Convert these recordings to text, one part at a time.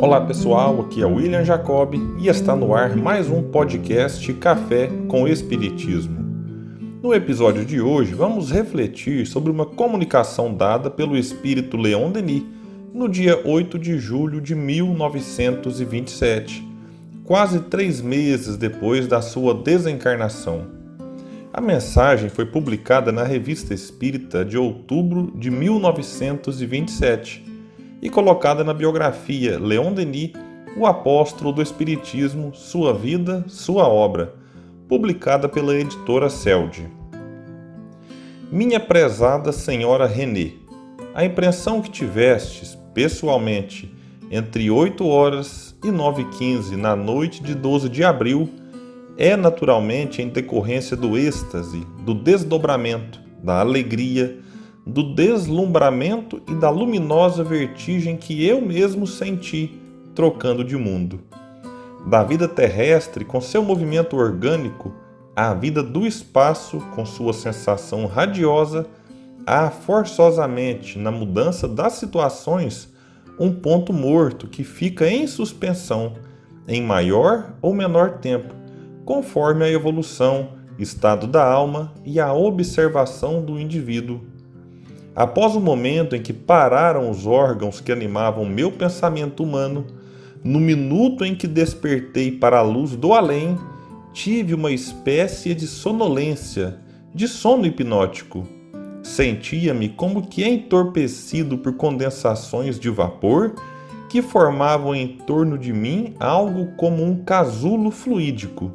Olá pessoal, aqui é William Jacob e está no ar mais um podcast Café com Espiritismo. No episódio de hoje, vamos refletir sobre uma comunicação dada pelo espírito Leon Denis no dia 8 de julho de 1927, quase três meses depois da sua desencarnação. A mensagem foi publicada na Revista Espírita de outubro de 1927 e colocada na biografia Leon Denis, o apóstolo do Espiritismo, Sua Vida, Sua Obra, publicada pela editora Celde. Minha prezada senhora René, a impressão que tivestes, pessoalmente, entre 8 horas e 9h15 na noite de 12 de abril, é naturalmente em decorrência do êxtase, do desdobramento, da alegria, do deslumbramento e da luminosa vertigem que eu mesmo senti trocando de mundo. Da vida terrestre, com seu movimento orgânico, à vida do espaço, com sua sensação radiosa, há forçosamente, na mudança das situações, um ponto morto que fica em suspensão, em maior ou menor tempo, conforme a evolução, estado da alma e a observação do indivíduo Após o momento em que pararam os órgãos que animavam meu pensamento humano, no minuto em que despertei para a luz do além, tive uma espécie de sonolência, de sono hipnótico. Sentia-me como que entorpecido por condensações de vapor que formavam em torno de mim algo como um casulo fluídico.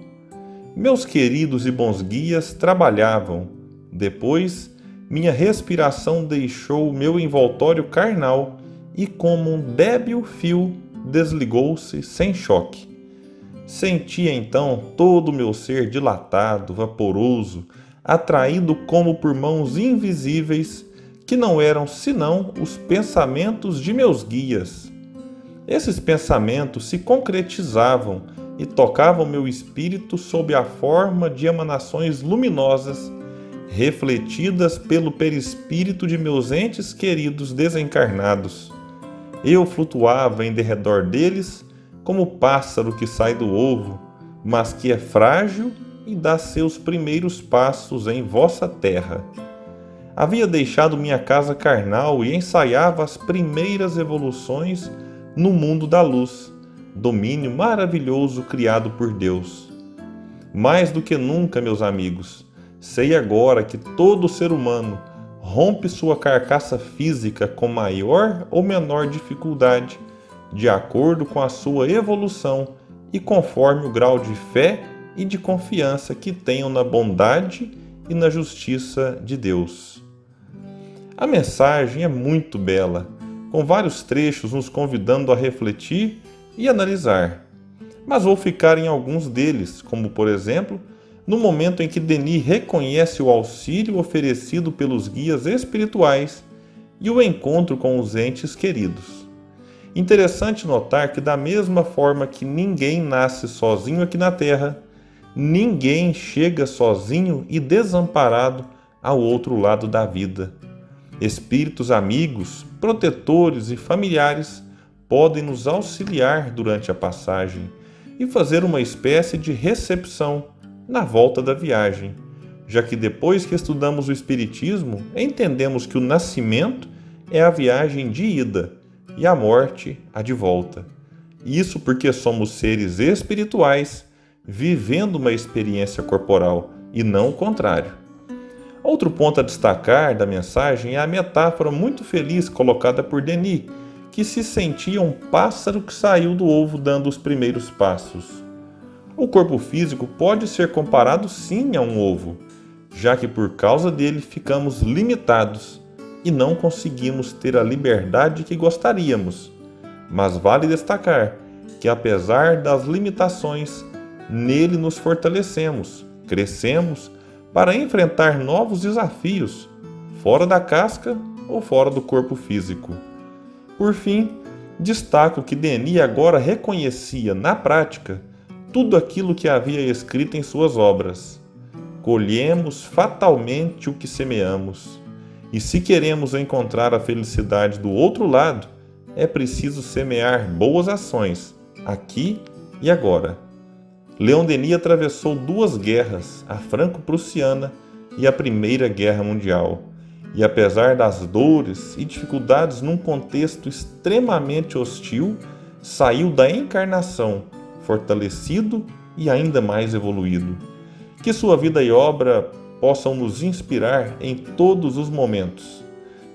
Meus queridos e bons guias trabalhavam. Depois, minha respiração deixou o meu envoltório carnal e, como um débil fio, desligou-se sem choque. Sentia então todo o meu ser dilatado, vaporoso, atraído como por mãos invisíveis que não eram senão os pensamentos de meus guias. Esses pensamentos se concretizavam e tocavam meu espírito sob a forma de emanações luminosas refletidas pelo perispírito de meus entes queridos desencarnados. Eu flutuava em derredor deles como o pássaro que sai do ovo, mas que é frágil e dá seus primeiros passos em vossa terra. Havia deixado minha casa carnal e ensaiava as primeiras evoluções no mundo da luz, domínio maravilhoso criado por Deus. Mais do que nunca, meus amigos, Sei agora que todo ser humano rompe sua carcaça física com maior ou menor dificuldade, de acordo com a sua evolução e conforme o grau de fé e de confiança que tenham na bondade e na justiça de Deus. A mensagem é muito bela, com vários trechos nos convidando a refletir e analisar. Mas vou ficar em alguns deles, como por exemplo, no momento em que Denis reconhece o auxílio oferecido pelos guias espirituais e o encontro com os entes queridos. Interessante notar que, da mesma forma que ninguém nasce sozinho aqui na Terra, ninguém chega sozinho e desamparado ao outro lado da vida. Espíritos amigos, protetores e familiares podem nos auxiliar durante a passagem e fazer uma espécie de recepção na volta da viagem, já que depois que estudamos o Espiritismo, entendemos que o nascimento é a viagem de ida e a morte a de volta. Isso porque somos seres espirituais vivendo uma experiência corporal e não o contrário. Outro ponto a destacar da mensagem é a metáfora muito feliz colocada por Denis, que se sentia um pássaro que saiu do ovo dando os primeiros passos. O corpo físico pode ser comparado sim a um ovo, já que por causa dele ficamos limitados e não conseguimos ter a liberdade que gostaríamos. Mas vale destacar que, apesar das limitações, nele nos fortalecemos, crescemos para enfrentar novos desafios, fora da casca ou fora do corpo físico. Por fim, destaco que Denis agora reconhecia na prática tudo aquilo que havia escrito em suas obras. Colhemos fatalmente o que semeamos. E se queremos encontrar a felicidade do outro lado, é preciso semear boas ações, aqui e agora. Leon Denis atravessou duas guerras, a franco-prussiana e a Primeira Guerra Mundial. E apesar das dores e dificuldades num contexto extremamente hostil, saiu da encarnação fortalecido e ainda mais evoluído. Que sua vida e obra possam nos inspirar em todos os momentos.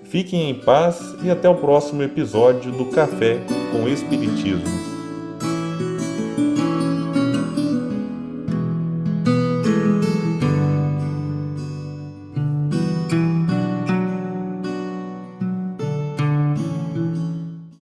Fiquem em paz e até o próximo episódio do Café com Espiritismo.